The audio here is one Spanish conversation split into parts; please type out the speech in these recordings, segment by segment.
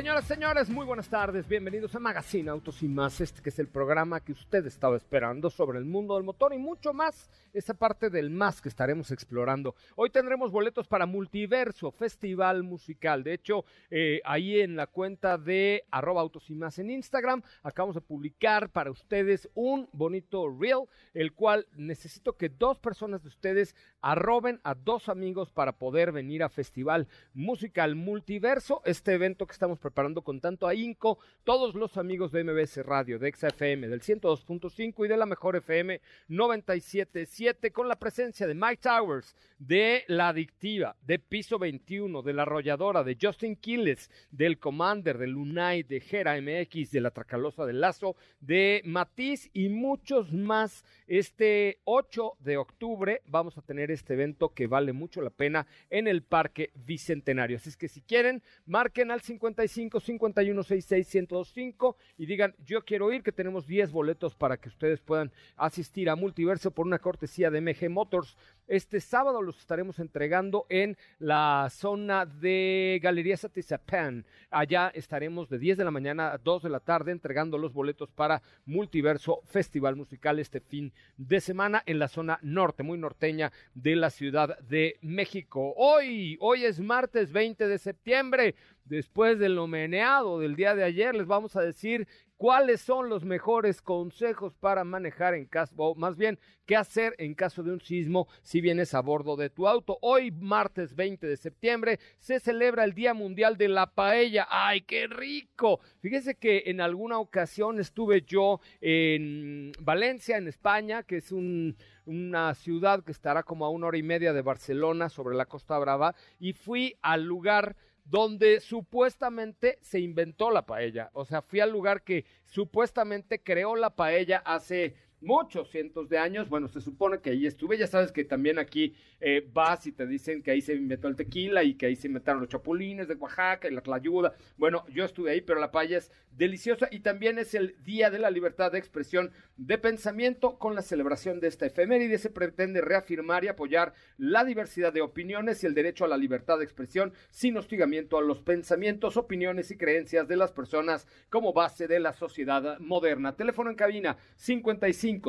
Señoras, señores, muy buenas tardes. Bienvenidos a Magazine Autos y más, este que es el programa que usted estaba esperando sobre el mundo del motor y mucho más, esa parte del más que estaremos explorando. Hoy tendremos boletos para Multiverso, Festival Musical. De hecho, eh, ahí en la cuenta de arroba Autos y más en Instagram, acabamos de publicar para ustedes un bonito reel, el cual necesito que dos personas de ustedes arroben a dos amigos para poder venir a Festival Musical Multiverso, este evento que estamos con tanto ahínco todos los amigos de MBS Radio, de XFM, del 102.5 y de la mejor FM 97.7 con la presencia de Mike Towers, de La Adictiva, de Piso 21, de La Arrolladora, de Justin Quiles, del Commander, de Lunay, de Gera MX, de La Tracalosa del Lazo, de Matiz y muchos más. Este 8 de octubre vamos a tener este evento que vale mucho la pena en el Parque Bicentenario. Así es que si quieren, marquen al 55 51 66 1025 y digan, yo quiero ir, que tenemos 10 boletos para que ustedes puedan asistir a Multiverso por una cortesía de MG Motors. Este sábado los estaremos entregando en la zona de Galerías Atizapán. Allá estaremos de 10 de la mañana a 2 de la tarde entregando los boletos para Multiverso Festival Musical este fin de semana en la zona norte, muy norteña de la Ciudad de México. Hoy, hoy es martes 20 de septiembre. Después del homeneado del día de ayer, les vamos a decir cuáles son los mejores consejos para manejar en caso, o más bien, qué hacer en caso de un sismo si vienes a bordo de tu auto. Hoy, martes 20 de septiembre, se celebra el Día Mundial de la Paella. ¡Ay, qué rico! Fíjese que en alguna ocasión estuve yo en Valencia, en España, que es un, una ciudad que estará como a una hora y media de Barcelona, sobre la Costa Brava, y fui al lugar donde supuestamente se inventó la paella. O sea, fui al lugar que supuestamente creó la paella hace muchos cientos de años. Bueno, se supone que ahí estuve. Ya sabes que también aquí eh, vas y te dicen que ahí se inventó el tequila y que ahí se inventaron los chapulines de Oaxaca y la tlayuda. Bueno, yo estuve ahí, pero la paella es deliciosa y también es el Día de la Libertad de Expresión de Pensamiento. Con la celebración de esta efeméride se pretende reafirmar y apoyar la diversidad de opiniones y el derecho a la libertad de expresión sin hostigamiento a los pensamientos, opiniones y creencias de las personas como base de la sociedad moderna. Teléfono en cabina 55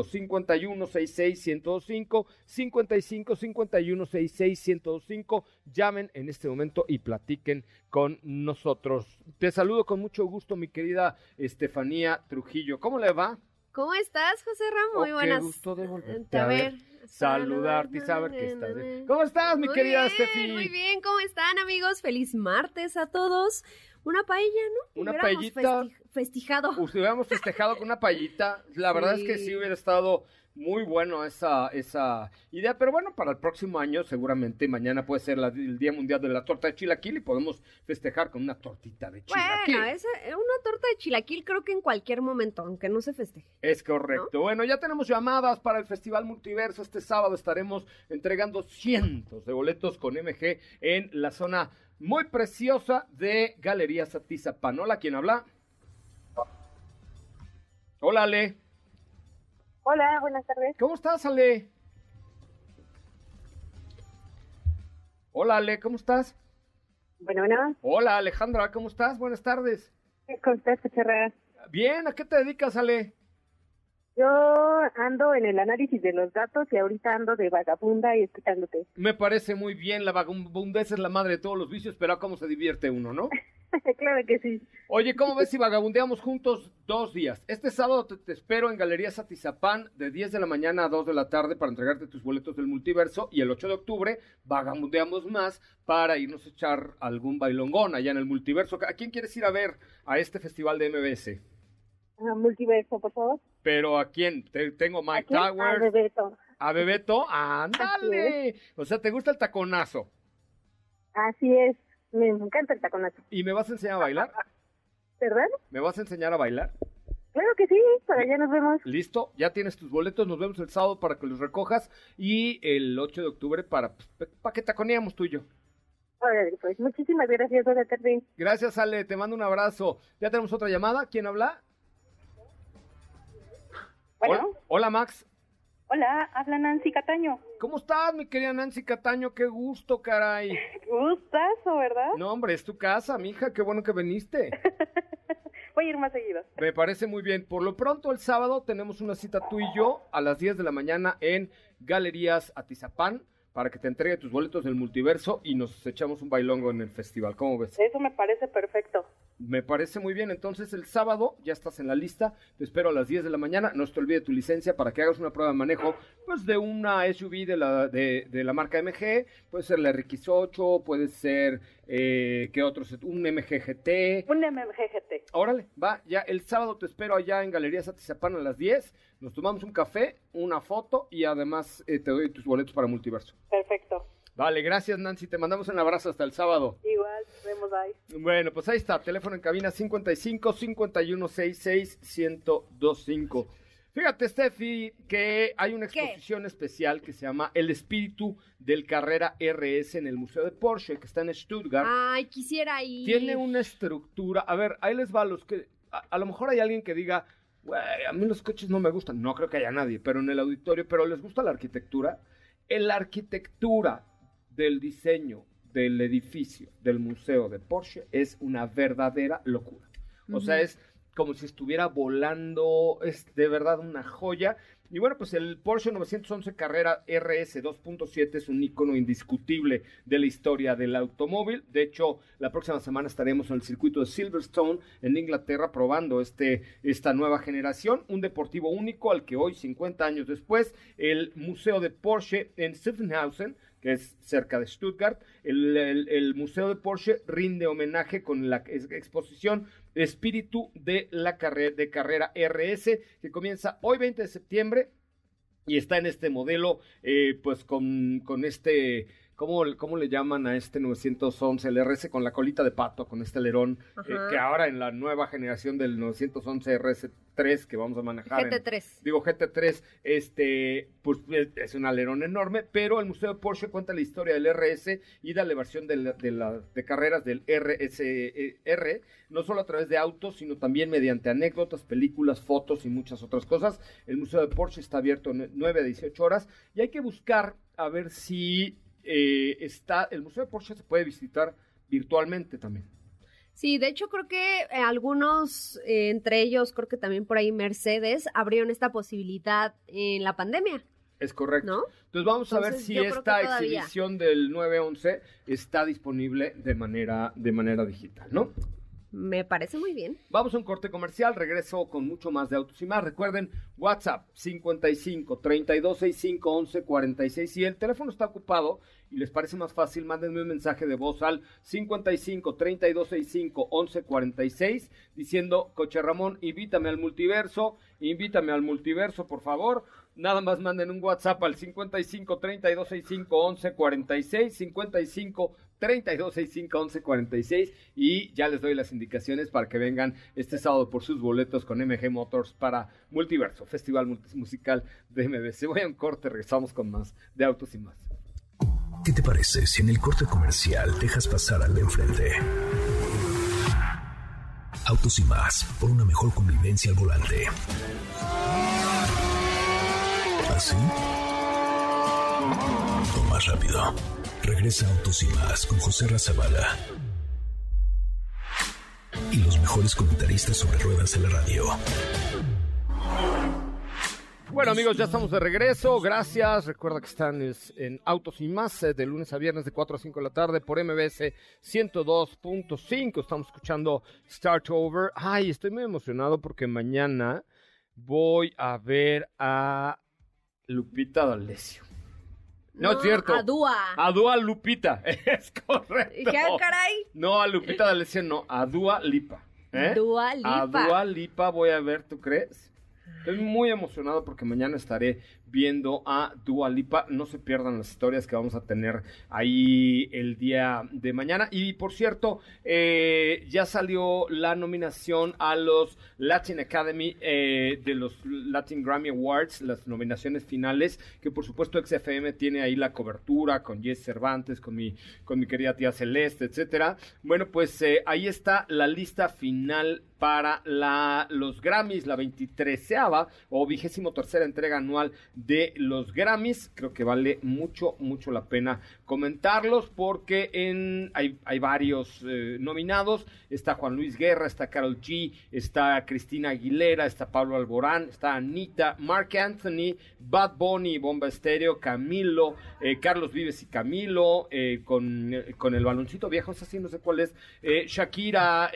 51 66 105 55 51 66 105 llamen en este momento y platiquen con nosotros. Te saludo con mucho gusto mi querida Estefanía Trujillo. ¿Cómo le va? ¿Cómo estás, José Ramón? Muy Oh, buenas. Qué gusto de volverte A ver, saludarte y saber que estás bien. ¿Cómo estás, mi querida bien, Estefi? Muy bien, ¿cómo están, amigos? Feliz martes a todos. Una paella, ¿no? Una paellita. Festijado. Us- hubiéramos festejado con una payita. La verdad es que sí hubiera estado muy bueno esa, esa idea. Pero bueno, para el próximo año, seguramente mañana puede ser la- el Día Mundial de la Torta de Chilaquil y podemos festejar con una tortita de chilaquil. Bueno, esa, una torta de chilaquil creo que en cualquier momento, aunque no se festeje. Es correcto. Bueno, ya tenemos llamadas para el Festival Multiverso. Este sábado estaremos entregando cientos de boletos con MG en la zona muy preciosa de Galerías Atizapán. Hola, ¿quién habla? Hola, Ale. Hola, buenas tardes. ¿Cómo estás, Ale? Hola, Ale, ¿cómo estás? Bueno, bueno, Hola, Alejandra, ¿cómo estás? Buenas tardes. ¿cómo estás? Bien, ¿a qué te dedicas, Ale? Yo ando en el análisis de los datos y ahorita ando de vagabunda y escuchándote. Me parece muy bien, la vagabundez es la madre de todos los vicios, pero ¿a cómo se divierte uno, no? claro que sí. Oye, ¿cómo ves si vagabundeamos juntos dos días? Este sábado te, te espero en Galerías Atizapán de 10 de la mañana a 2 de la tarde para entregarte tus boletos del multiverso y el 8 de octubre vagabundeamos más para irnos a echar algún bailongón allá en el multiverso. ¿A quién quieres ir a ver a este festival de MBS? Ah, multiverso, por favor. Pero ¿a quién? Te- tengo Mike ¿A quién? A Towers, Bebeto. a Bebeto, ándale. O sea, ¿te gusta el taconazo? Así es. Me encanta el taconazo. ¿Y me vas a enseñar a bailar? ¿Verdad? ¿Me vas a enseñar a bailar? Claro que sí, para allá nos vemos. Listo, ya tienes tus boletos, nos vemos el sábado para que los recojas y el 8 de octubre para, pues, para que taconeamos tú y yo. Órale, pues muchísimas gracias, tardes. Gracias, Ale, te mando un abrazo. Ya tenemos otra llamada, ¿quién habla? Bueno, Hol- Hola, Max. hola, habla Nancy Cataño. ¿Cómo estás, mi querida Nancy Cataño? Qué gusto, caray. Gustazo, ¿verdad? No, hombre, es tu casa, mija, qué bueno que viniste. Voy a ir más seguido. Me parece muy bien. Por lo pronto, el sábado tenemos una cita tú y yo a las 10 de la mañana en Galerías Atizapán para que te entregue tus boletos del multiverso y nos echamos un bailongo en el festival. ¿Cómo ves? Eso me parece perfecto. Me parece muy bien. Entonces, el sábado ya estás en la lista. Te espero a las 10 de la mañana. No se te olvide tu licencia para que hagas una prueba de manejo pues de una SUV de la, de, de la marca MG. Puede ser la RX8, puede ser, eh, ¿qué otros? Un MG GT. Un MMGGT. Órale, va, ya el sábado te espero allá en Galerías Atizapán a las 10. Nos tomamos un café, una foto y además eh, te doy tus boletos para Multiverso. Perfecto. Vale, gracias Nancy, te mandamos un abrazo hasta el sábado. Igual, nos vemos ahí. Bueno, pues ahí está, teléfono en cabina 55 51 66 1025. Fíjate, Steffi, que hay una ¿Qué? exposición especial que se llama El espíritu del Carrera RS en el Museo de Porsche, que está en Stuttgart. Ay, quisiera ir. Tiene una estructura. A ver, ahí les va a los que. A, a lo mejor hay alguien que diga, güey, a mí los coches no me gustan. No creo que haya nadie, pero en el auditorio, pero les gusta la arquitectura. En la arquitectura del diseño del edificio del museo de Porsche es una verdadera locura. O sea, es como si estuviera volando, es de verdad una joya. Y bueno, pues el Porsche 911 Carrera RS 2.7 es un icono indiscutible de la historia del automóvil. De hecho, la próxima semana estaremos en el circuito de Silverstone en Inglaterra probando este, esta nueva generación, un deportivo único al que hoy, 50 años después, el Museo de Porsche en Schaffhausen que es cerca de Stuttgart. El, Museo de Porsche rinde homenaje con la ex- exposición Espíritu de la carrera, de carrera RS, que comienza hoy 20 de septiembre y está en este modelo, eh, pues con, con este, ¿cómo, ¿cómo le llaman a este 911, el RS con la colita de pato, con este alerón, eh, que ahora en la nueva generación del 911 RS3 que vamos a manejar. en- GT3. Digo, GT3, este, pues es- un alerón enorme, pero el Museo de Porsche cuenta la historia del RS y da la versión de, la- de, la- de carreras del RSR, no solo a través de autos, sino también mediante anécdotas, películas, fotos y muchas otras cosas. El Museo de Porsche está abierto nue- 9 a 18 horas y hay que buscar a ver si eh, está, el Museo de Porsche se puede visitar virtualmente también. Sí, de hecho creo que eh, algunos, eh, entre ellos creo que también por ahí Mercedes, abrieron esta posibilidad en la pandemia, Es correcto. ¿no? Entonces vamos a ver si esta exhibición del 911 está disponible de manera, de manera digital, ¿no? Me parece muy bien. Vamos a un corte comercial, regreso con mucho más de autos y más. Recuerden, WhatsApp 55 3265 1146. Si el teléfono está ocupado y les parece más fácil, mándenme un mensaje de voz al 55 3265 1146 diciendo, Coche Ramón, invítame al multiverso, invítame al multiverso, por favor. Nada más manden un WhatsApp al 55 3265 1146 55 3265 1146 y ya les doy las indicaciones para que vengan este sábado por sus boletos con MG Motors para Multiverso, Festival Musical de MBC. Voy a un corte, regresamos con más de autos y más. ¿Qué te parece si en el corte comercial dejas pasar al de enfrente? Autos y más, por una mejor convivencia al volante. ¿Así? O más rápido. Regresa Autos y más con José Razabala. Y los mejores comentaristas sobre ruedas en la radio. Bueno amigos, ya estamos de regreso, gracias. Recuerda que están es, en Autos y Más eh, de lunes a viernes de 4 a 5 de la tarde por MBS 102.5. Estamos escuchando Start Over. Ay, estoy muy emocionado porque mañana voy a ver a Lupita D'Alessio. No, es cierto. A Dua. A Dua Lupita, es correcto. Dije, ah, caray. No, a Lupita D'Alessio no, a Dua Lipa. ¿eh? Dua Lipa. A Dua Lipa voy a ver, ¿tú crees? Estoy muy emocionado porque mañana estaré viendo a Dua Lipa. No se pierdan las historias que vamos a tener ahí el día de mañana. Y por cierto, eh, ya salió la nominación a los Latin Academy eh, de los Latin Grammy Awards, las nominaciones finales, que por supuesto XFM tiene ahí la cobertura con Jess Cervantes, con mi, con mi querida tía Celeste, etcétera. Bueno, pues eh, ahí está la lista final para la, los Grammys, la 23 o vigésimo tercera entrega anual de los Grammys. Creo que vale mucho, mucho la pena comentarlos porque en, hay, hay varios eh, nominados. Está Juan Luis Guerra, está Carol G, está Cristina Aguilera, está Pablo Alborán, está Anita, Mark Anthony, Bad Bunny, Bomba Estéreo, Camilo, eh, Carlos Vives y Camilo, eh, con, con el baloncito viejo, esa sí no sé cuál es, Shakira,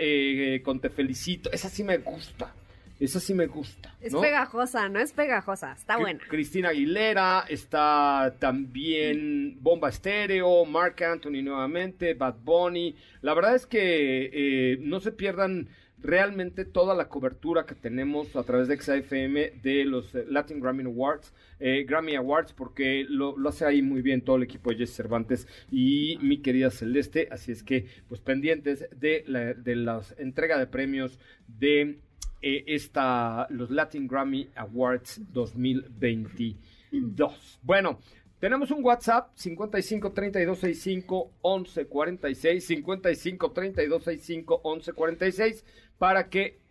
con Te Felicito, esa sí me gusta. Esa sí me gusta. Es pegajosa, no es pegajosa, está buena. Cristina Aguilera, está también Bomba Estéreo, Mark Anthony nuevamente, Bad Bunny. La verdad es que eh, no se pierdan realmente toda la cobertura que tenemos a través de XFM de los eh, Latin Grammy Awards, eh, Grammy Awards, porque lo, hace ahí muy bien todo el equipo de Jesse Cervantes y mi querida Celeste, así es que pues pendientes de la, de la entrega de premios de eh, esta, los Latin Grammy Awards 2022. Bueno, tenemos un WhatsApp 55 32 65 11 46 55 32 65 11 46 para que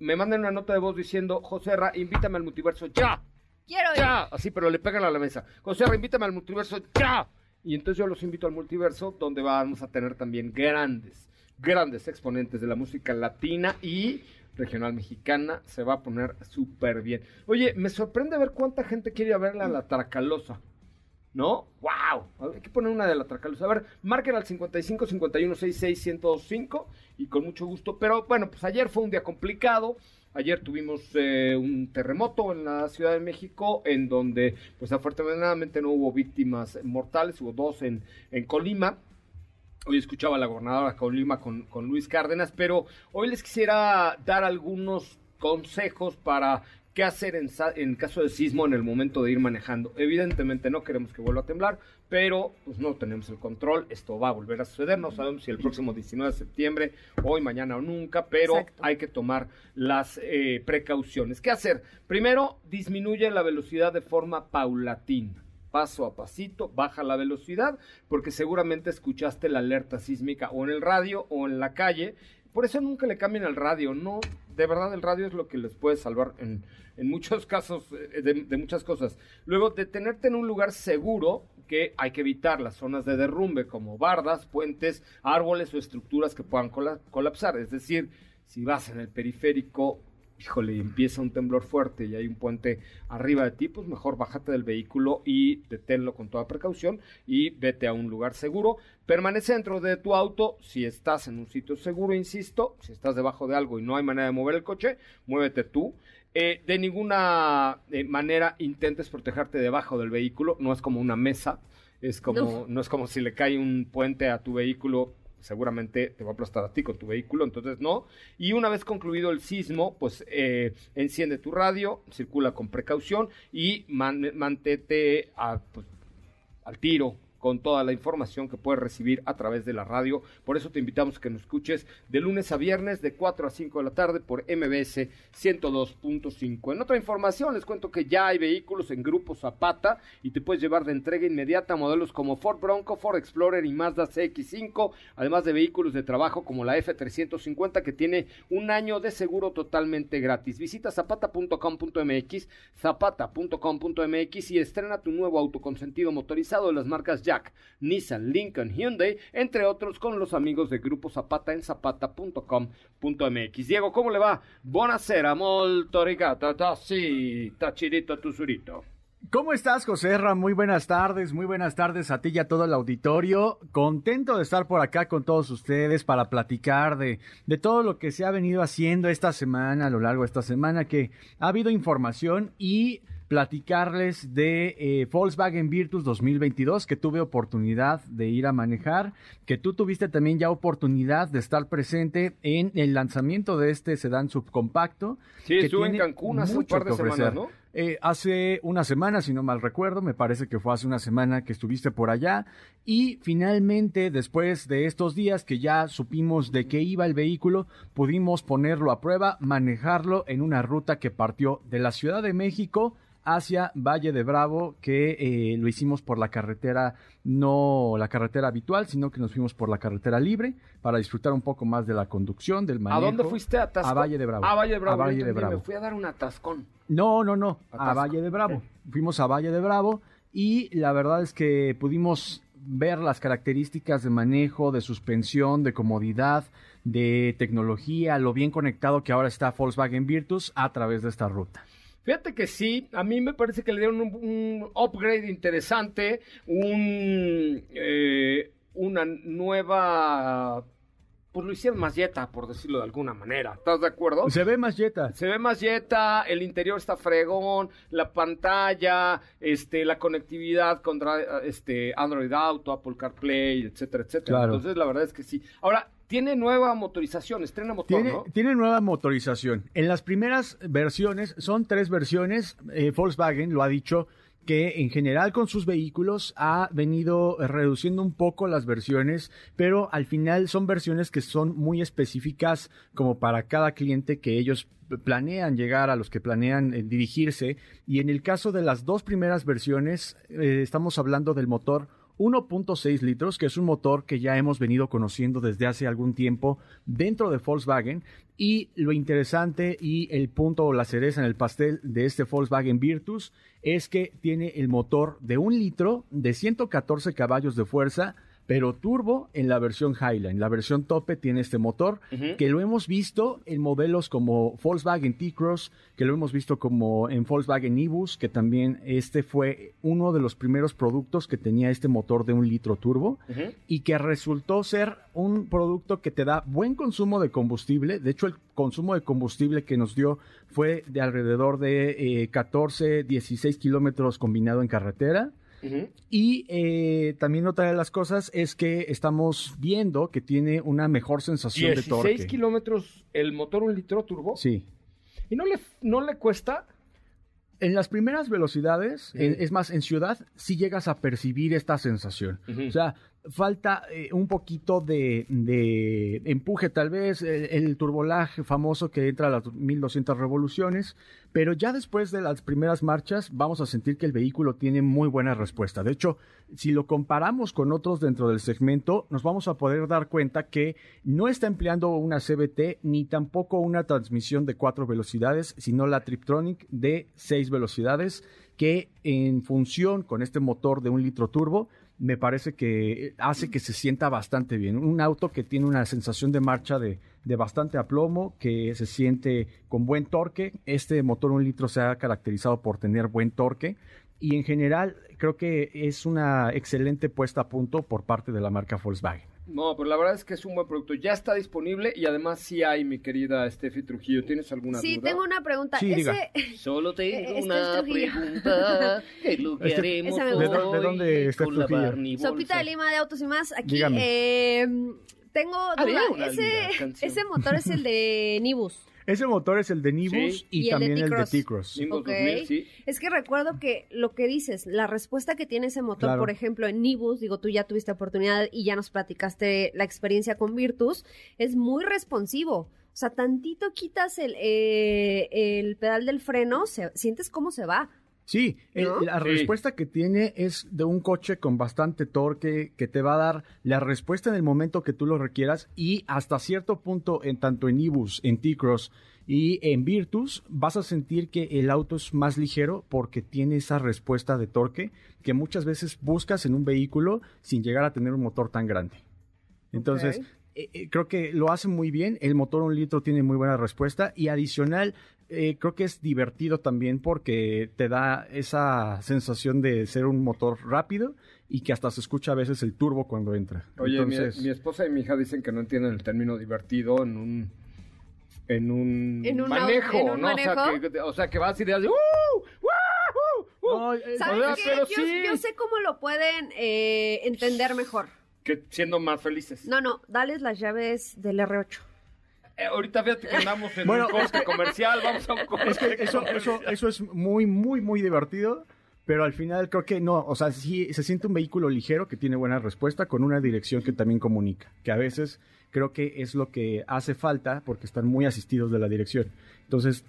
me manden una nota de voz diciendo José Ra, invítame al multiverso ya. Quiero ya, así, pero le pegan a la mesa. José Ra, invítame al multiverso ya. Y entonces yo los invito al multiverso donde vamos a tener también grandes, grandes exponentes de la música latina y regional mexicana, se va a poner súper bien. Oye, me sorprende ver cuánta gente quiere ir verla a la Tracalosa. ¿No? ¡Wow! Hay que poner una de la Tracalosa. A ver, marquen al 55 51 66 1025 y con mucho gusto. Pero bueno, pues ayer fue un día complicado. Ayer tuvimos eh, un terremoto en la Ciudad de México, en donde, pues afortunadamente no hubo víctimas mortales, hubo dos en, en Colima. Hoy escuchaba a la gobernadora Colima con, con Luis Cárdenas, pero hoy les quisiera dar algunos consejos para qué hacer en, en, caso de sismo en el momento de ir manejando. Evidentemente no queremos que vuelva a temblar, pero pues no tenemos el control, esto va a volver a suceder, no sabemos si el próximo 19 de septiembre, hoy, mañana o nunca, pero hay que tomar las eh, precauciones. ¿Qué hacer? Primero, disminuye la velocidad de forma paulatina paso a pasito, baja la velocidad, porque seguramente escuchaste la alerta sísmica o en el radio o en la calle. Por eso nunca le cambien al radio, no, de verdad el radio es lo que les puede salvar en, en muchos casos eh, de, muchas cosas. Luego, detenerte en un lugar seguro, que hay que evitar las zonas de derrumbe como bardas, puentes, árboles o estructuras que puedan colapsar. Es decir, si vas en el periférico, híjole, empieza un temblor fuerte y hay un puente arriba de ti, pues mejor bájate del vehículo y deténlo con toda precaución y vete a un lugar seguro. Permanece dentro de tu auto si estás en un sitio seguro, insisto, si estás debajo de algo y no hay manera de mover el coche, muévete tú. Eh, de ninguna eh, manera intentes protegerte debajo del vehículo, no es como una mesa, es como, no es como si le cae un puente a tu vehículo seguramente te va a aplastar a ti con tu vehículo, entonces no. Y una vez concluido el sismo, pues eh, enciende tu radio, circula con precaución y mantente pues, al tiro con toda la información que puedes recibir a través de la radio. Por eso te invitamos a que nos escuches de lunes a viernes de 4 a 5 de la tarde por MBS 102.5. En otra información les cuento que ya hay vehículos en Grupo Zapata y te puedes llevar de entrega inmediata modelos como Ford Bronco, Ford Explorer y Mazda CX5, además de vehículos de trabajo como la F350 que tiene un año de seguro totalmente gratis. Visita zapata.com.mx, zapata.com.mx y estrena tu nuevo autoconsentido motorizado de las marcas Jack, Nissan, Lincoln, Hyundai, entre otros con los amigos de Grupo Zapata en zapata.com.mx. Diego, ¿cómo le va? Buonasera, molto rigata, tusurito. ¿Cómo estás, José Ra? Muy buenas tardes, muy buenas tardes a ti y a todo el auditorio. Contento de estar por acá con todos ustedes para platicar de, de todo lo que se ha venido haciendo esta semana, a lo largo de esta semana, que ha habido información y platicarles de eh, Volkswagen Virtus 2022 que tuve oportunidad de ir a manejar, que tú tuviste también ya oportunidad de estar presente en el lanzamiento de este sedán subcompacto. Sí, que estuve en Cancún hace un par de semanas, ¿no? Eh, hace una semana, si no mal recuerdo, me parece que fue hace una semana que estuviste por allá. Y finalmente, después de estos días que ya supimos de qué iba el vehículo, pudimos ponerlo a prueba, manejarlo en una ruta que partió de la Ciudad de México hacia Valle de Bravo, que eh, lo hicimos por la carretera, no la carretera habitual, sino que nos fuimos por la carretera libre para disfrutar un poco más de la conducción, del ¿A manejo. dónde fuiste? ¿A? A Valle de Bravo. A Valle de Bravo. A Valle yo de entendí, Bravo. Me fui a dar un atascón. No, no, no, a. Valle de Bravo. Fuimos a Valle de Bravo y la verdad es que pudimos ver las características de manejo, de suspensión, de comodidad, de tecnología, lo bien conectado que ahora está Volkswagen Virtus a través de esta ruta. Fíjate que sí, a mí me parece que le dieron un, un upgrade interesante, un, eh, una nueva, pues lo hicieron más yeta, por decirlo de alguna manera. ¿Estás de acuerdo? Se ve más Jetta. Se ve más yeta, el interior está fregón, la pantalla, este, la conectividad contra este Android Auto, Apple CarPlay, etcétera, etcétera. Claro. Entonces, la verdad es que sí. Ahora, tiene nueva motorización, estrena motor, Tiene, ¿no? tiene nueva motorización. En las primeras versiones, son tres versiones, eh, Volkswagen lo ha dicho que en general con sus vehículos ha venido reduciendo un poco las versiones, pero al final son versiones que son muy específicas como para cada cliente que ellos planean llegar, a los que planean eh, dirigirse. Y en el caso de las dos primeras versiones, eh, estamos hablando del motor 1.6 litros, que es un motor que ya hemos venido conociendo desde hace algún tiempo dentro de Volkswagen. Y lo interesante y el punto o la cereza en el pastel de este Volkswagen Virtus es que tiene el motor de un litro de 114 caballos de fuerza, pero turbo en la versión Highline. La versión tope tiene este motor que lo hemos visto en modelos como Volkswagen T-Cross, que lo hemos visto como en Volkswagen Ibus, que también este fue uno de los primeros productos que tenía este motor de un litro turbo y que resultó ser un producto que te da buen consumo de combustible. De hecho, el consumo de combustible que nos dio fue de alrededor de eh, 14, 16 kilómetros combinado en carretera. Y eh, también otra de las cosas es que estamos viendo que tiene una mejor sensación de 16 torque. kilómetros el motor un litro turbo. Sí. ¿Y no le, no le cuesta? En las primeras velocidades, en- es más, en ciudad, sí llegas a percibir esta sensación. O sea, falta eh, un poquito de, empuje, tal vez, el, el turbolaje famoso que entra a las 1200 revoluciones, pero ya después de las primeras marchas vamos a sentir que el vehículo tiene muy buena respuesta. De hecho, si lo comparamos con otros dentro del segmento, nos vamos a poder dar cuenta que no está empleando una CBT ni tampoco una transmisión de cuatro velocidades, sino la Triptronic de seis velocidades, que en función con este motor de un litro turbo, me parece que hace que se sienta bastante bien. Un auto que tiene una sensación de marcha de, de bastante aplomo, que se siente con buen torque. Este motor un litro se ha caracterizado por tener buen torque. Y en general creo que es una excelente puesta a punto por parte de la marca Volkswagen. No, pero la verdad es que es un buen producto. Ya está disponible y además sí hay, mi querida Steffi Trujillo. ¿Tienes alguna Sí, duda? tengo una pregunta. Sí, diga. Ese, Solo tengo este una pregunta. ¿Qué lo que Este- haremos Esa me hoy gusta. ¿De dó- de dónde está Trujillo? Sopita de Lima de Autos y más. Aquí eh, tengo duda. Ese, ese motor es el de Nibus. Ese motor es el de Nibus Sí. y, también el de T-Cross. T-Cross. Nimbus Ok. 2000, sí. Es que recuerdo que lo que dices, la respuesta que tiene ese motor, Claro. por ejemplo, en Nibus, digo, tú ya tuviste oportunidad y ya nos platicaste la experiencia con Virtus, es muy responsivo. O sea, tantito quitas el, eh, el pedal del freno, se- sientes cómo se va. Sí, el- ¿No? la Sí. respuesta que tiene es de un coche con bastante torque que te va a dar la respuesta en el momento que tú lo requieras y hasta cierto punto en tanto en Ibus, en T-Cross y en Virtus vas a sentir que el auto es más ligero porque tiene esa respuesta de torque que muchas veces buscas en un vehículo sin llegar a tener un motor tan grande. Entonces, eh, eh, creo que lo hace muy bien. El motor un litro tiene muy buena respuesta y adicional, eh, creo que es divertido también porque te da esa sensación de ser un motor rápido y que hasta se escucha a veces el turbo cuando entra. Oye, mi- Entonces, mi, esposa y mi hija dicen que no entienden el término divertido en un en un, En un au- manejo, en un ¿no? O sea, que, o sea, que vas y le haces ¡Uh! ¡Uh! No, eh, ¿Sabes o sea, qué? pero Yo, sí. yo sé cómo lo pueden eh, entender mejor. Que siendo más felices. No, no, dales las llaves del R8. Eh, ahorita fíjate que andamos en Bueno, un corte comercial, vamos a un corte Es que eso, eso, eso es muy, muy, muy divertido. Pero al final creo que no, o sea, sí se siente un vehículo ligero que tiene buena respuesta con una dirección que también comunica, que a veces creo que es lo que hace falta porque están muy asistidos de la dirección. Entonces,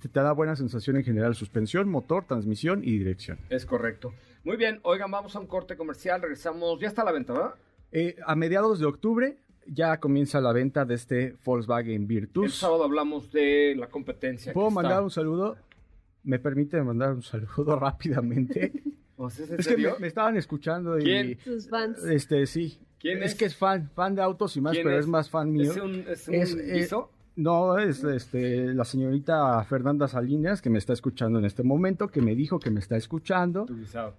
te, te da buena sensación en general, suspensión, motor, transmisión y dirección. Es correcto. Muy bien, oigan, vamos a un corte comercial, regresamos, ya está a la venta, ¿verdad? Eh, a mediados de octubre ya comienza la venta de este Volkswagen El Virtus. sábado hablamos de la competencia. ¿Puedo que está- mandar un saludo? ¿Me permite mandar un saludo rápidamente? ¿O sea, ¿es que me, estaban escuchando y... ¿Quién? Sus fans. Este, sí. ¿Quién es? es? que es fan, fan de autos y más, ¿Quién pero es? es? más fan mío. ¿Es un, es un Es, eh? No, es este, la señorita Fernanda Salinas que me está escuchando en este momento, que me dijo que me está escuchando,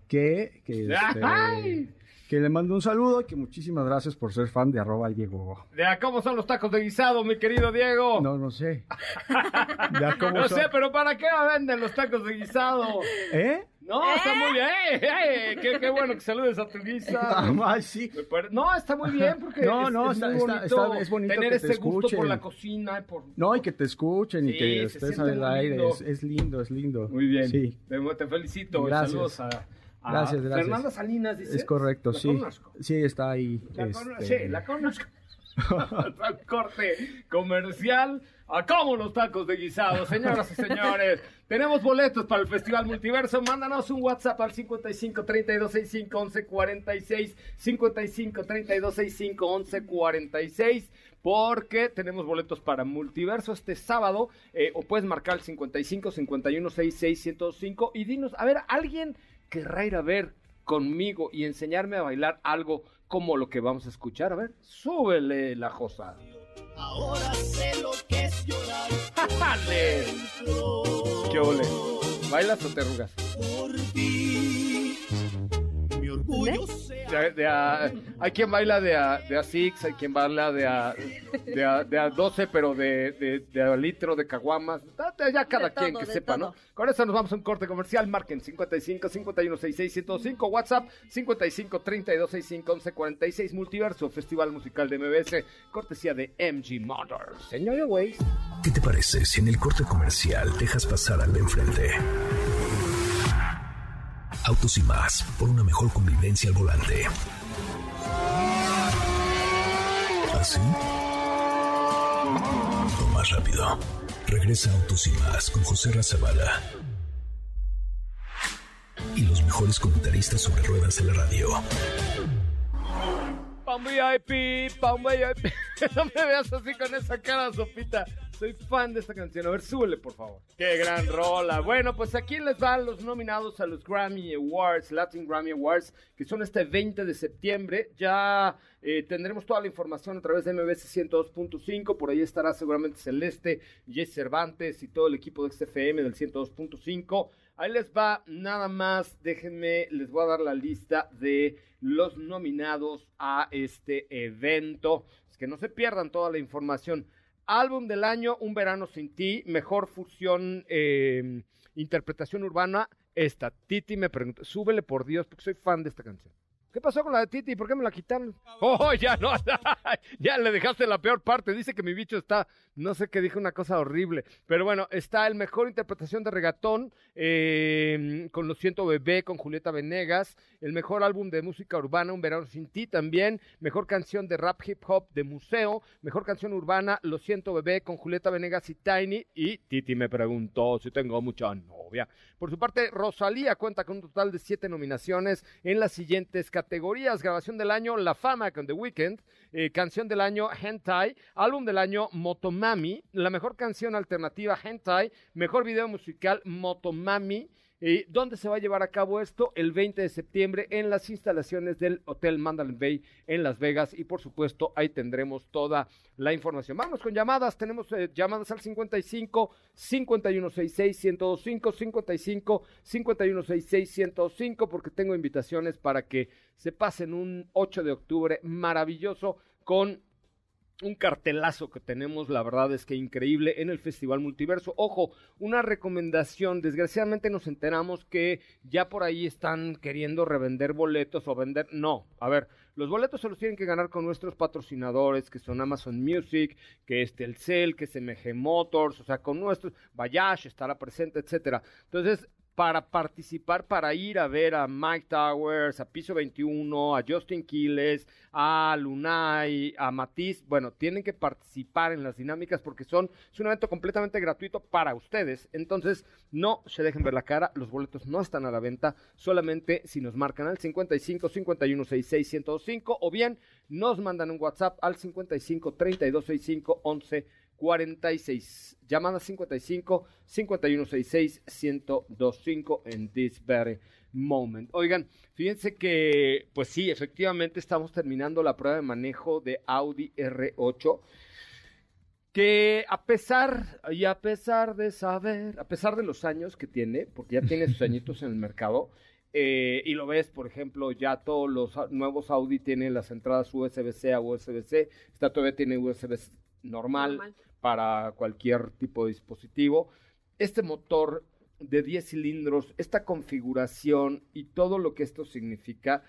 que, que, este. Que le mando un saludo y que muchísimas gracias por ser fan de arroba Diego. Ya, ¿Cómo son los tacos de guisado, mi querido Diego? No, no sé. Ya, ¿cómo No son? sé, pero ¿para qué venden los tacos de guisado? ¿Eh? No, está muy bien. ¡Eh, eh! Qué, qué bueno que saludes a tu guisa. Ay, sí. No, está muy bien porque No, es, no, es está- muy bonito, está- es bonito tener te ese gusto por la cocina. Por... No, y que te escuchen y que estés al aire. Es, es lindo, es lindo. Muy bien. Sí, Te, te felicito. Gracias. Saludos a, a Gracias, gracias. Fernanda Salinas, dice. es correcto, La sí. conozco. Sí, está ahí. La este, Sí, la conozco. Corte comercial. A como los tacos de guisado, señoras y señores. Tenemos boletos para el Festival Multiverso. Mándanos un WhatsApp al 55 32 65 11 46. 55 32 65 11 46. Porque tenemos boletos para Multiverso este sábado. eh, o puedes marcar el 55 51 66 105. Y dinos, a ver, ¿alguien querrá ir a ver conmigo y enseñarme a bailar algo como lo que vamos a escuchar? A ver, súbele la josa. Ahora sé lo que es llorar. ¿Qué ole? ¿Bailas o te arrugas? por ti. De, de a- hay quien baila de a, de a six, hay quien baila de a, de a, de a 12, pero de, de, de a litro de caguamas. Ya cada De quien todo, que sepa, ¿no? Con eso nos vamos a un corte comercial. Marquen 55 51 66 105, WhatsApp 55 32 65 11 46, Multiverso, Festival Musical de MBS, cortesía de MG Motors. Señor Waze. ¿Qué te parece si en el corte comercial dejas pasar al de enfrente? Autos y más, por una mejor convivencia al volante. ¿Así? O más rápido. Regresa Autos y más con José Razabala. Y los mejores comentaristas sobre ruedas en la radio. Pam VIP, Pam VIP. no me veas así con esa cara, Sopita. Soy fan de esta canción. A ver, súbele, por favor. Qué gran rola. Bueno, pues aquí les van los nominados a los Grammy Awards, Latin Grammy Awards, que son este 20 de septiembre. Ya eh, tendremos toda la información a través de MBS 102.5. Por ahí estará seguramente Celeste, Jess Cervantes y todo el equipo de XFM del 102.5. Ahí les va nada más, déjenme, les voy a dar la lista de los nominados a este evento. Es que no se pierdan toda la información. Álbum del año, Un verano sin ti, mejor fusión, eh, interpretación urbana, esta. Titi me pregunta, súbele por Dios, porque soy fan de esta canción. ¿Qué pasó con la de Titi? ¿Por qué me la quitaron? Oh, ya no, ya le dejaste la peor parte. Dice que mi bicho está, no sé qué dijo una cosa horrible. Pero bueno, está el mejor interpretación de regatón eh, con Lo siento bebé, con Julieta Venegas. El mejor álbum de música urbana, Un verano sin ti también. Mejor canción de rap hip hop de museo. Mejor canción urbana, Lo siento bebé, con Julieta Venegas y Tiny. Y Titi me preguntó si tengo mucha novia. Por su parte, Rosalía cuenta con un total de siete nominaciones en las siguientes categorías. Grabación del año, La Fama con The Weeknd. Eh, canción del año, Hentai. Álbum del año, Motomami. La mejor canción alternativa, Hentai. Mejor video musical, Motomami. Eh, ¿Dónde se va a llevar a cabo esto? El 20 de septiembre en las instalaciones del Hotel Mandalay Bay en Las Vegas y por supuesto ahí tendremos toda la información. Vamos con llamadas, tenemos eh, llamadas al 55 5166 1025 55 5166 1025 porque tengo invitaciones para que se pasen un 8 de octubre maravilloso con un cartelazo que tenemos, la verdad es que increíble en el Festival Multiverso. Ojo, una recomendación, desgraciadamente nos enteramos que ya por ahí están queriendo revender boletos o vender, no, a ver, los boletos se los tienen que ganar con nuestros patrocinadores, que son Amazon Music, que es Telcel, que es MG Motors, o sea, con nuestros, Bayash estará presente, etcétera. Entonces, para participar, para ir a ver a Mike Towers, a Piso 21, a Justin Quiles, a Lunay, a Matiz, bueno, tienen que participar en las dinámicas porque son, es un evento completamente gratuito para ustedes. Entonces, no se dejen ver la cara, los boletos no están a la venta, solamente si nos marcan al 55 51 66 1025 o bien nos mandan un WhatsApp al 55 32 65 11 46. Llamada 55 5166 1025 en this very moment. Oigan, fíjense que, pues sí, efectivamente estamos terminando la prueba de manejo de Audi R8. Que a pesar, y a pesar de saber, a pesar de los años que tiene, porque ya tiene sus añitos en el mercado, eh, y lo ves, por ejemplo, ya todos los nuevos Audi tienen las entradas USB-C a USB-C, esta todavía tiene USB normal, Normal. para cualquier tipo de dispositivo. Este motor de 10 cilindros, esta configuración y todo lo que esto significa,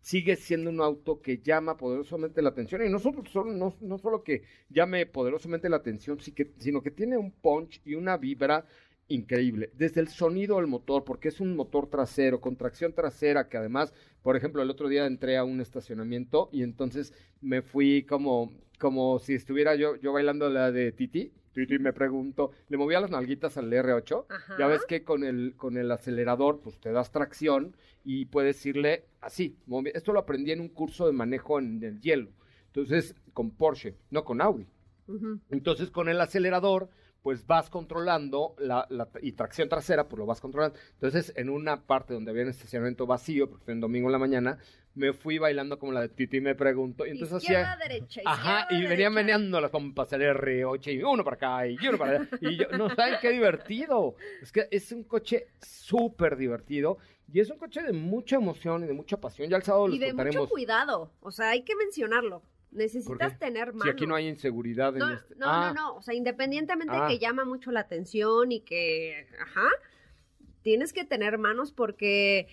sigue siendo un auto que llama poderosamente la atención. Y nosotros solo- no, no solo que llame poderosamente la atención, sino que tiene un punch y una vibra increíble. Desde el sonido del motor, porque es un motor trasero, con tracción trasera, que además, por ejemplo, el otro día entré a un estacionamiento y entonces me fui como, como si estuviera yo, yo bailando la de Titi. Titi me pregunto, le movía las nalguitas al R8. Ajá. Ya ves que con el, con el acelerador, pues te das tracción y puedes irle así. Esto lo aprendí en un curso de manejo en el hielo. Entonces, con Porsche, no con Audi. Entonces, con el acelerador, pues vas controlando la, la- y tracción trasera, pues lo vas controlando. Entonces, en una parte donde había un estacionamiento vacío, porque fue en domingo en la mañana, me fui bailando como la de Titi me pregunto. Y entonces izquierda, hacía. derecha, Ajá, y venía meneando las pompas el R8 y uno para acá y uno para allá. Y yo, no saben qué divertido. Es que es un coche súper divertido y es un coche de mucha emoción y de mucha pasión. Ya el sábado Y de contaremos. mucho cuidado. O sea, hay que mencionarlo. ¿Por Necesitas tener mano. Si aquí no hay inseguridad en No, este. no, Ah, no, no. O sea, independientemente Ah. que llama mucho la atención y que, ajá, tienes que tener manos porque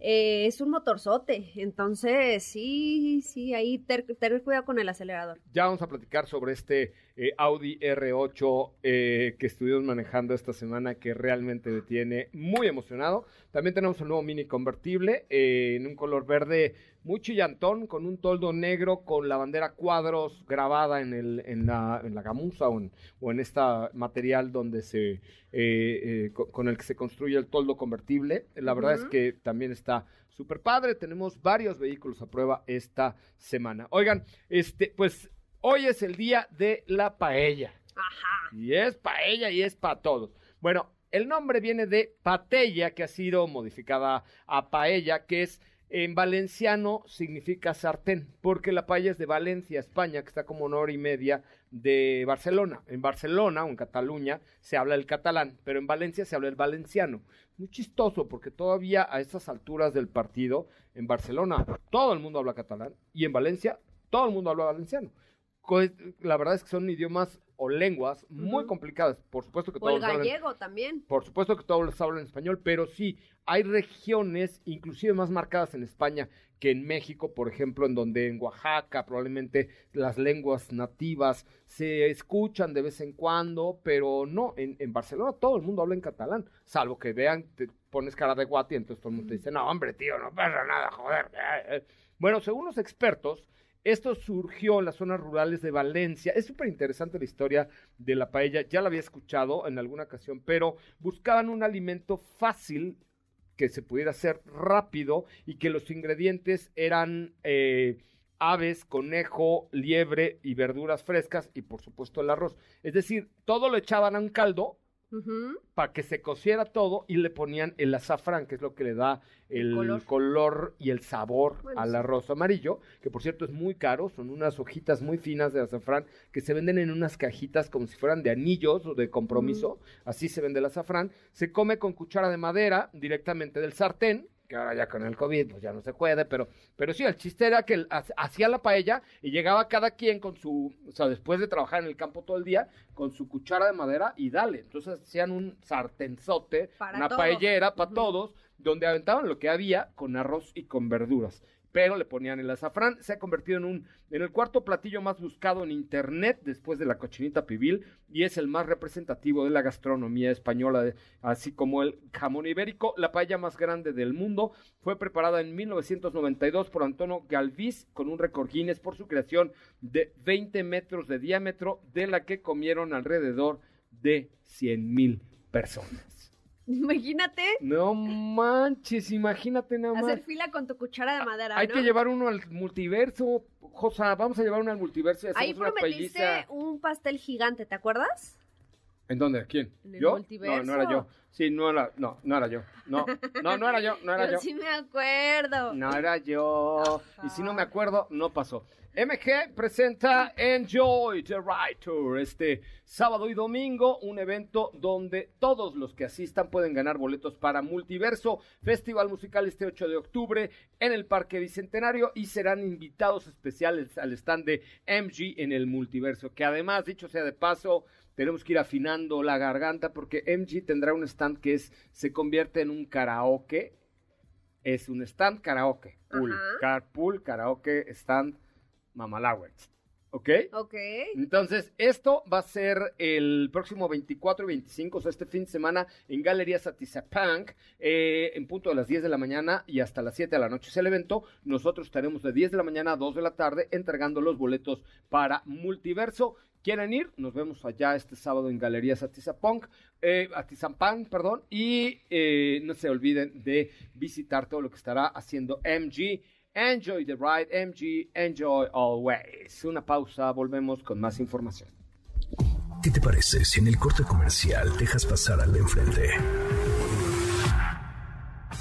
eh, es un motorzote. Entonces, sí, sí, ahí tener cuidado con el acelerador. Ya vamos a platicar sobre este eh, Audi R8 eh, que estuvimos manejando esta semana que realmente me tiene muy emocionado. También tenemos un nuevo mini convertible eh, en un color verde muy chillantón con un toldo negro con la bandera cuadros grabada en, el, en, la, en la gamuza o en, o en este material donde se, eh, eh, co- con el que se construye el toldo convertible. La verdad es que también está súper padre. Tenemos varios vehículos a prueba esta semana. Oigan, este, pues hoy es el día de la paella. Ajá. Y es paella y es para todos. Bueno, el nombre viene de patella, que ha sido modificada a paella, que es en valenciano significa sartén, porque la paella es de Valencia, España, que está como una hora y media de Barcelona. En Barcelona o en Cataluña se habla el catalán, pero en Valencia se habla el valenciano. Muy chistoso, porque todavía a estas alturas del partido, en Barcelona todo el mundo habla catalán y en Valencia todo el mundo habla valenciano. La verdad es que son idiomas o lenguas muy complicadas. Por supuesto que O el todos hablan gallego también. por supuesto que todos hablan español, pero sí, hay regiones, inclusive más marcadas en España que en México, por ejemplo, en donde en Oaxaca probablemente las lenguas nativas se escuchan de vez en cuando, pero no, en, en Barcelona todo el mundo habla en catalán, salvo que vean, te pones cara de guati, entonces todo el mundo te dice, no, hombre, tío, no pasa nada, joder. eh, eh". Bueno, según los expertos, esto surgió en las zonas rurales de Valencia. Es súper interesante la historia de la paella. Ya la había escuchado en alguna ocasión, pero buscaban un alimento fácil que se pudiera hacer rápido y que los ingredientes eran eh, aves, conejo, liebre y verduras frescas y por supuesto el arroz. Es decir, todo lo echaban a un caldo Para que se cociera todo y le ponían el azafrán, que es lo que le da el, El color. color. y el sabor Bueno, al arroz amarillo, que por cierto es muy caro, son unas hojitas muy finas de azafrán que se venden en unas cajitas como si fueran de anillos o de compromiso, así se vende el azafrán, se come con cuchara de madera directamente del sartén, que ahora ya con el COVID pues ya no se puede, pero, pero sí, el chiste era que hacía la paella y llegaba cada quien con su, o sea, después de trabajar en el campo todo el día, con su cuchara de madera y dale. Entonces hacían un sartenzote, Para una todos. paellera para todos, donde aventaban lo que había con arroz y con verduras. Pero le ponían el azafrán, se ha convertido en un en el cuarto platillo más buscado en internet después de la cochinita pibil y es el más representativo de la gastronomía española, así como el jamón ibérico. La paella más grande del mundo fue preparada en 1992 por Antonio Galvis con un récord Guinness por su creación de 20 metros de diámetro, de la que comieron alrededor de 100 mil personas. Imagínate No manches, imagínate nada más. hacer fila con tu cuchara de madera, Hay ¿no? que llevar uno al multiverso, Josa, vamos a llevar uno al multiverso y Ahí una prometiste un pastel gigante, ¿te acuerdas? ¿En dónde? ¿Quién? En el ¿Yo? multiverso. No, no era yo. Sí, no era, no, no era yo. No, no, no era yo, no era yo. sí me acuerdo. No era yo. Y si no me Ajá. acuerdo, no pasó. MG presenta Enjoy the Ride Tour este sábado y domingo, un evento donde todos los que asistan pueden ganar boletos para Multiverso, Festival Musical este 8 de octubre en el Parque Bicentenario y serán invitados especiales al stand de MG en el Multiverso, que además, dicho sea de paso, tenemos que ir afinando la garganta porque MG tendrá un stand que es se convierte en un karaoke es un stand karaoke. Pool. Ajá. Carpool, karaoke, stand Mamalowers. ¿Ok? Ok. Entonces, esto va a ser el próximo 24 y 25, o sea, este fin de semana en Galerías Atizapunk, eh, en punto de las 10 de la mañana y hasta las 7 de la noche es el evento. Nosotros estaremos de 10 de la mañana a 2 de la tarde entregando los boletos para Multiverso. ¿Quieren ir? Nos vemos allá este sábado en Galerías Atizapunk, eh, perdón, y eh, no se olviden de visitar todo lo que estará haciendo MG. Enjoy the ride, MG, enjoy always. Una pausa, volvemos con más información. ¿Qué te parece si en el corte comercial dejas pasar al de enfrente?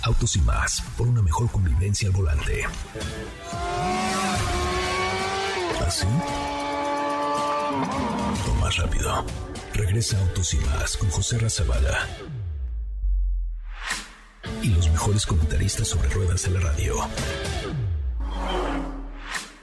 Autos y más, por una mejor convivencia al volante. ¿Así? O más rápido. Regresa Autos y más con José Razabala. Y los mejores comentaristas sobre ruedas de la radio.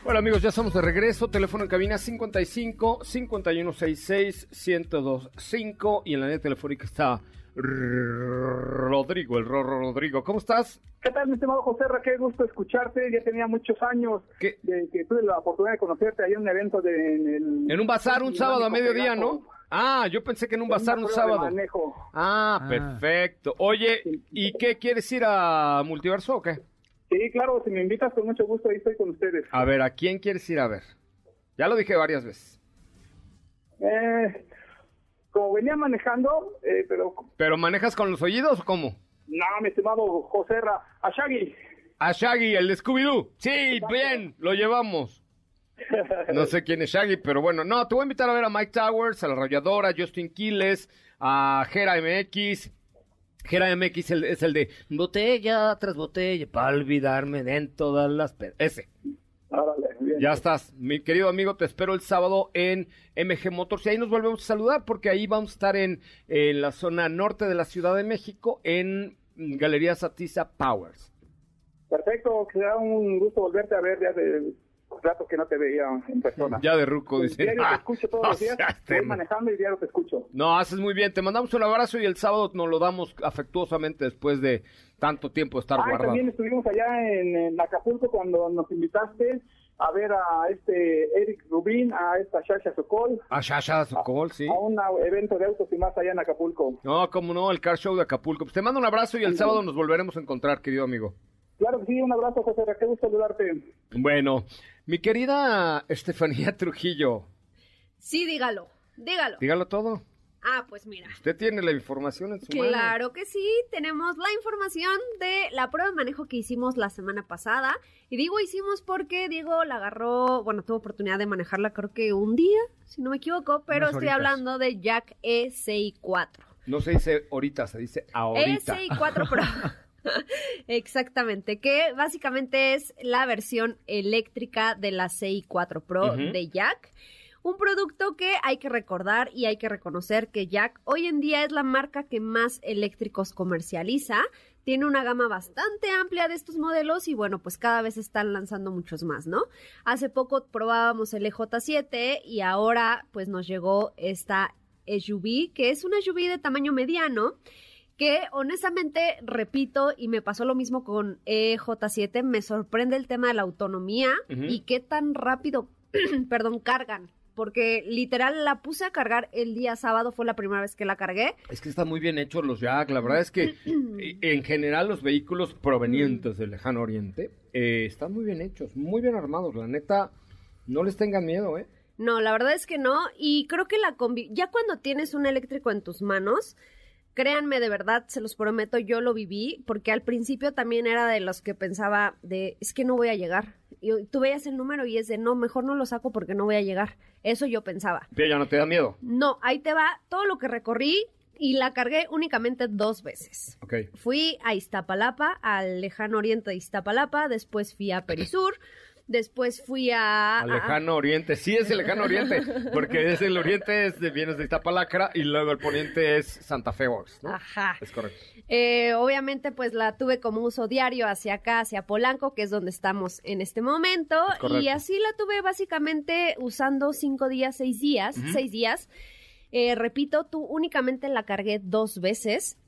Hola amigos, ya estamos de regreso. Teléfono en cabina 55 5166 1025 y en la línea telefónica está Rodrigo, el Rorro Rodrigo. ¿Cómo estás? ¿Qué tal, mi estimado José Ra? Qué gusto escucharte. Ya tenía muchos años de que tuve la oportunidad de conocerte ahí en un evento de, en el... En un bazar un sábado a mediodía, ¿no? Ah, yo pensé que en un bazar un prueba de sábado. manejo. Ah, Ah. perfecto. Oye, ¿y qué quieres ir a Multiverso o qué? Sí, claro, si me invitas con mucho gusto, ahí estoy con ustedes. A ver, ¿a quién quieres ir a ver? Ya lo dije varias veces. Eh, como venía manejando, eh, pero ¿Pero manejas con los oídos o cómo? no, mi estimado José Ra, a Shaggy. A Shaggy, el de Scooby-Doo. Sí, bien, lo llevamos. No sé quién es Shaggy, pero bueno, no, te voy a invitar a ver a Mike Towers, a la Arrolladora, a Justin Quiles, a Gera MX. Gera MX el- es el de botella tras botella para olvidarme de en todas las... pe-". Ese. Árale, bien. Ya estás, mi querido amigo, te espero el sábado en MG Motors y ahí nos volvemos a saludar porque ahí vamos a estar en, en la zona norte de la Ciudad de México en Galería Satiza Powers. Perfecto, será un gusto volverte a ver ya de rato que no te veía en persona. Ya de ruco, dice. Diario te "Ah, escucho todos los días, este voy no". manejando y diario te escucho. No, haces muy bien. Te mandamos un abrazo y el sábado nos lo damos afectuosamente después de tanto tiempo de estar Ah, guardado. también estuvimos allá en, en Acapulco cuando nos invitaste a ver a este Eric Rubin, a esta Shasha Sokol, A Shasha Sokol, sí. a un evento de autos y más allá en Acapulco. No, como no, el car show de Acapulco. Pues te mando un abrazo y el sábado nos volveremos a encontrar, querido amigo. Claro que sí, un abrazo, José, qué gusto saludarte. Bueno, mi querida Estefanía Trujillo, Sí, dígalo, dígalo. dígalo todo. Ah, pues mira. Usted tiene la información en su mano. Claro que sí, tenemos la información de la prueba de manejo que hicimos la semana pasada. Y digo hicimos porque Diego la agarró, bueno, tuvo oportunidad de manejarla creo que un día, si no me equivoco, pero Unas estoy horitas. hablando de Jack E ECI4. No se dice ahorita, se dice ahorita. ECI4 Pro. Exactamente, que básicamente es la versión eléctrica de la CI4 Pro de Jack. Un producto que hay que recordar y hay que reconocer que Jack hoy en día es la marca que más eléctricos comercializa. Tiene una gama bastante amplia de estos modelos y bueno, pues cada vez están lanzando muchos más, ¿no? Hace poco probábamos el EJ7 y ahora pues nos llegó esta SUV, que es una SUV de tamaño mediano que honestamente, repito, y me pasó lo mismo con EJ7, me sorprende el tema de la autonomía y qué tan rápido, perdón, cargan. Porque literal la puse a cargar el día sábado, fue la primera vez que la cargué. Es que están muy bien hechos los Jack. La verdad es que en general los vehículos provenientes del lejano oriente eh, están muy bien hechos, muy bien armados. La neta, no les tengan miedo, ¿eh? No, la verdad es que no. Y creo que la combi, ya cuando tienes un eléctrico en tus manos, créanme de verdad, se los prometo, yo lo viví, porque al principio también era de los que pensaba de, es que no voy a llegar. Y tú veías el número y es de, no, mejor no lo saco porque no voy a llegar. Eso yo pensaba. Pero ya no te da miedo. No, ahí te va todo lo que recorrí y la cargué únicamente dos veces. Ok. Fui a Iztapalapa, al lejano oriente de Iztapalapa, después fui a Perisur, después fui a... Al a- lejano oriente, sí es el lejano oriente, porque es el oriente es vienes de Iztapalacra y luego el poniente es Santa Fe Works, ¿no? Ajá. Es correcto. Eh, obviamente, pues la tuve como uso diario hacia acá, hacia Polanco, que es donde estamos en este momento. Es. Y así la tuve básicamente usando cinco días, seis días, seis días. Eh, repito, tú únicamente la cargué dos veces.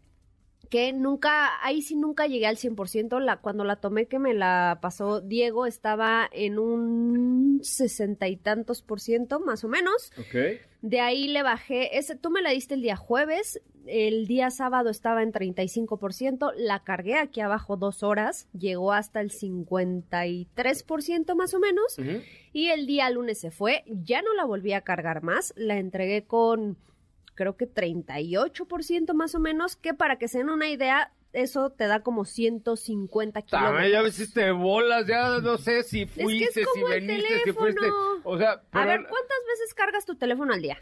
Que nunca, ahí sí nunca llegué al 100%. La, cuando la tomé que me la pasó Diego, estaba en un sesenta y tantos por ciento, más o menos. Ok. De ahí le bajé, ese, tú me la diste el día jueves, el día sábado estaba en 35%, la cargué aquí abajo dos horas, llegó hasta el 53% más o menos, y el día lunes se fue, ya no la volví a cargar más, la entregué con creo que 38% más o menos, que para que se den una idea, eso te da como 150 También ya kilómetros. hiciste bolas, ya no sé si es fuiste, si como el veniste, si fuiste. teléfono. O sea, A ver, ¿cuántas veces cargas tu teléfono al día?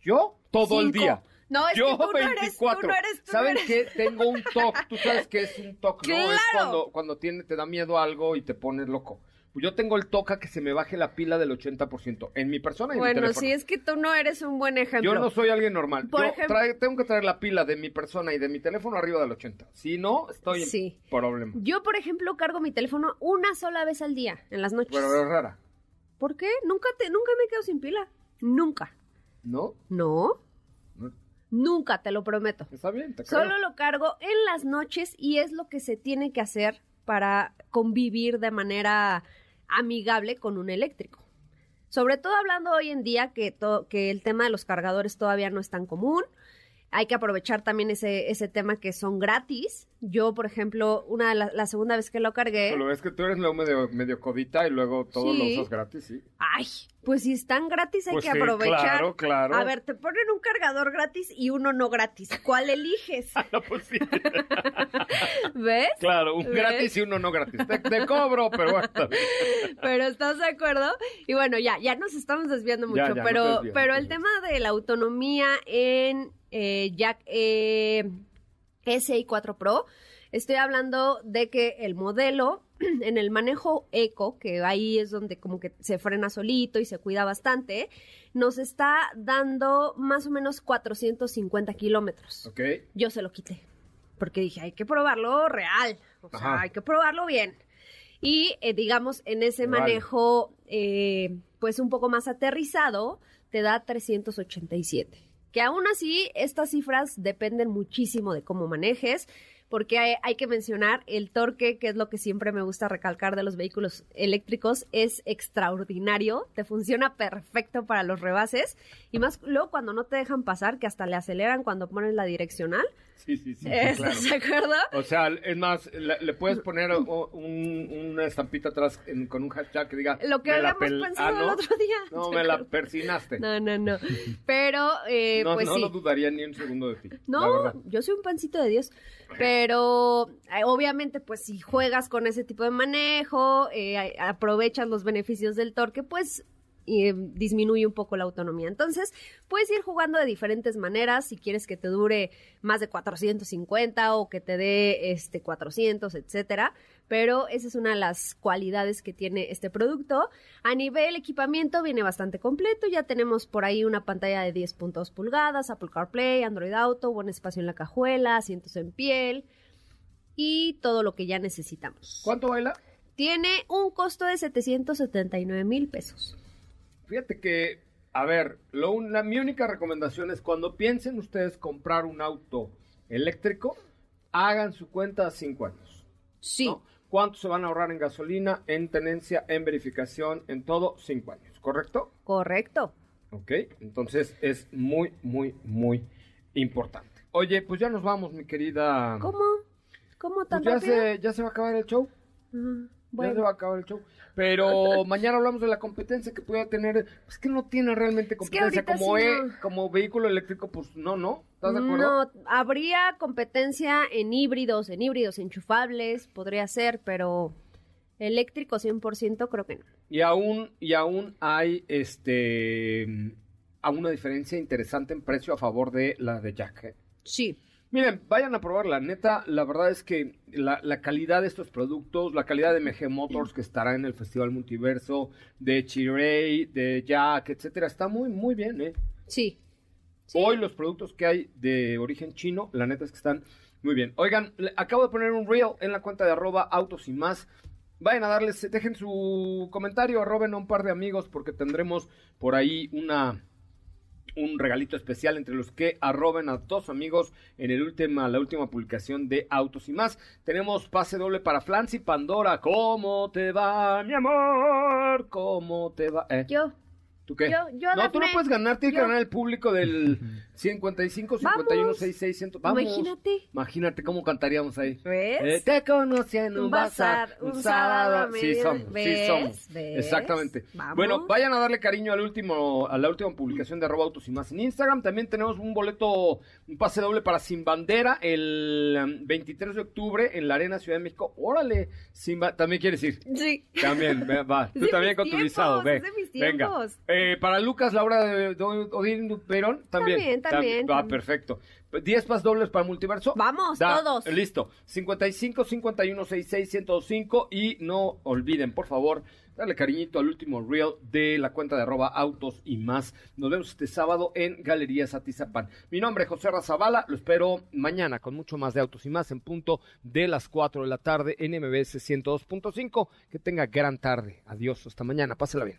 yo todo el día. No, es Yo que tú no eres, 24. tú no eres, tú no ¿Saben eres. qué? Tengo un TOC. Tú sabes qué es un TOC, ¿no? Es cuando, cuando tiene, te da miedo algo y te pones loco. Pues yo tengo el TOC a que se me baje la pila del 80% en mi persona y en mi Bueno, teléfono. sí, es que tú no eres un buen ejemplo. Yo no soy alguien normal. Por Yo ejemplo- trae- tengo que traer la pila de mi persona y de mi teléfono arriba del 80. Si no, estoy en Sí. problema. Yo, por ejemplo, cargo mi teléfono una sola vez al día, en las noches. Pero es rara, ¿Por qué? Nunca, te, nunca me quedo sin pila. Nunca. ¿no? No, No. nunca, te lo prometo. Está bien, te creo. Solo lo cargo en las noches y es lo que se tiene que hacer para convivir de manera amigable con un eléctrico. Sobre todo hablando hoy en día que, el tema de los cargadores todavía no es tan común. Hay que aprovechar también ese, ese tema que son gratis. Yo, por ejemplo, una de la, la segunda vez que lo cargué. Lo ves que tú eres luego medio, medio codita y luego todo Sí. lo usas gratis, sí. Ay, pues si están gratis hay Pues que aprovechar. claro, claro. A ver, te ponen un cargador gratis y uno no gratis. ¿Cuál eliges? No, pues sí. ¿Ves? Claro, un ¿Ves? gratis y uno no gratis. Te, te cobro, pero bueno. Pero ¿estás de acuerdo? Y bueno, ya, ya nos estamos desviando mucho, Ya, ya, no te pero, pero no el tema de la autonomía en eh, Jack eh, SI 4 Pro, estoy hablando de que el modelo en el manejo eco, que ahí es donde como que se frena solito y se cuida bastante, nos está dando más o menos 450 kilómetros. Ok. Yo se lo quité. Porque dije, hay que probarlo real. O sea, Ajá. hay que probarlo bien. Y eh, digamos, en ese Vale. manejo, eh, pues un poco más aterrizado, te da 387. Que aún así, estas cifras dependen muchísimo de cómo manejes, porque hay, que mencionar el torque, que es lo que siempre me gusta recalcar de los vehículos eléctricos, es extraordinario, te funciona perfecto para los rebases, y más luego cuando no te dejan pasar, que hasta le aceleran cuando pones la direccional. Sí, sí, sí. sí, ¿Estás claro. de acuerdo? O sea, es más, le, le puedes poner o- un- una estampita atrás en- con un hashtag que diga... Lo que "Me la habíamos pensado Ah, el otro día. No, ¿te me la persinaste. No, no, no. Pero, eh, no, pues no sí. lo dudaría ni un segundo de ti. No, yo soy un pancito de Dios. Pero eh, obviamente, pues si juegas con ese tipo de manejo, eh, aprovechas los beneficios del torque, pues eh, disminuye un poco la autonomía. Entonces, puedes ir jugando de diferentes maneras. Si quieres que te dure más de 450 o que te dé este 400, etcétera. Pero esa es una de las cualidades que tiene este producto. A nivel equipamiento viene bastante completo. Ya tenemos por ahí una pantalla de 10.2 pulgadas, Apple CarPlay, Android Auto, buen espacio en la cajuela, asientos en piel. y todo lo que ya necesitamos. ¿Cuánto baila? Tiene un costo de 779 mil pesos. Fíjate que, a ver, lo, una, mi única recomendación es cuando piensen ustedes comprar un auto eléctrico, hagan su cuenta a cinco años. Sí. ¿no? ¿Cuánto se van a ahorrar en gasolina, en tenencia, en verificación, en todo? Cinco años, ¿correcto? Correcto. Ok, entonces es muy, muy, muy importante. Oye, pues ya nos vamos, mi querida. ¿Cómo? ¿Cómo Pues tan ya rápido? se, ya se va a acabar el show. Ah, Ya se bueno. va a acabar el show. Pero mañana hablamos de la competencia que pueda tener. Es que no tiene realmente competencia. como, sí e- no. como vehículo eléctrico, pues no, ¿no? ¿Estás de acuerdo? No, habría competencia en híbridos, en híbridos enchufables, podría ser, pero eléctrico 100% creo que no. Y aún, y aún hay este aún una diferencia interesante en precio a favor de la de Jack. ¿eh? Sí. Miren, vayan a probarla. Neta, la verdad es que la, la calidad de estos productos, la calidad de MG Motors que estará en el Festival Multiverso, de Chirey, de Jack, etcétera, está muy, muy bien, ¿eh? Sí. Sí. Hoy los productos que hay de origen chino, la neta es que están muy bien. Oigan, acabo de poner un reel en la cuenta de arroba autos y más. Vayan a darles, dejen su comentario, arroben a un par de amigos porque tendremos por ahí una un regalito especial entre los que arroben a dos amigos en el última, la última publicación de Autos y más. Tenemos pase doble para Flans y Pandora. ¿Cómo te va, mi amor? ¿Cómo te va? Eh, Yo. ¿Tú qué? Yo- yo, no, tú no puedes ganar, tiene que ganar el público del 55, 51, Vamos. 66, 100. Vamos. Imagínate. Imagínate cómo cantaríamos ahí. ¿Ves? Eh, te conocí en un, Un bazar, un, un sábado. Sí somos, sí ¿Ves? somos. ¿Ves? Exactamente. Vamos. Bueno, vayan a darle cariño al último, a la última publicación de arroba autos y más en Instagram. También tenemos un boleto, un pase doble para Sin Bandera el um, 23 de octubre en la Arena Ciudad de México. Órale, sin también quieres ir. Sí. También, va. Tú de también con tu visado, ve. de Venga. Eh, para Lucas, Laura de, de Odín Perón, también. También, también, Va, también. perfecto. 10 pas dobles para Multiverso. Vamos, Da, todos. Listo. 55 51 66 105 y no olviden, por favor, darle cariñito al último reel de la cuenta de arroba autos y más. Nos vemos este sábado en Galerías Atizapán. Mi nombre es José Razabala, lo espero mañana con mucho más de autos y más en punto de las 4 de la tarde en MBS 102.5. Que tenga gran tarde. Adiós, hasta mañana. Pásela bien.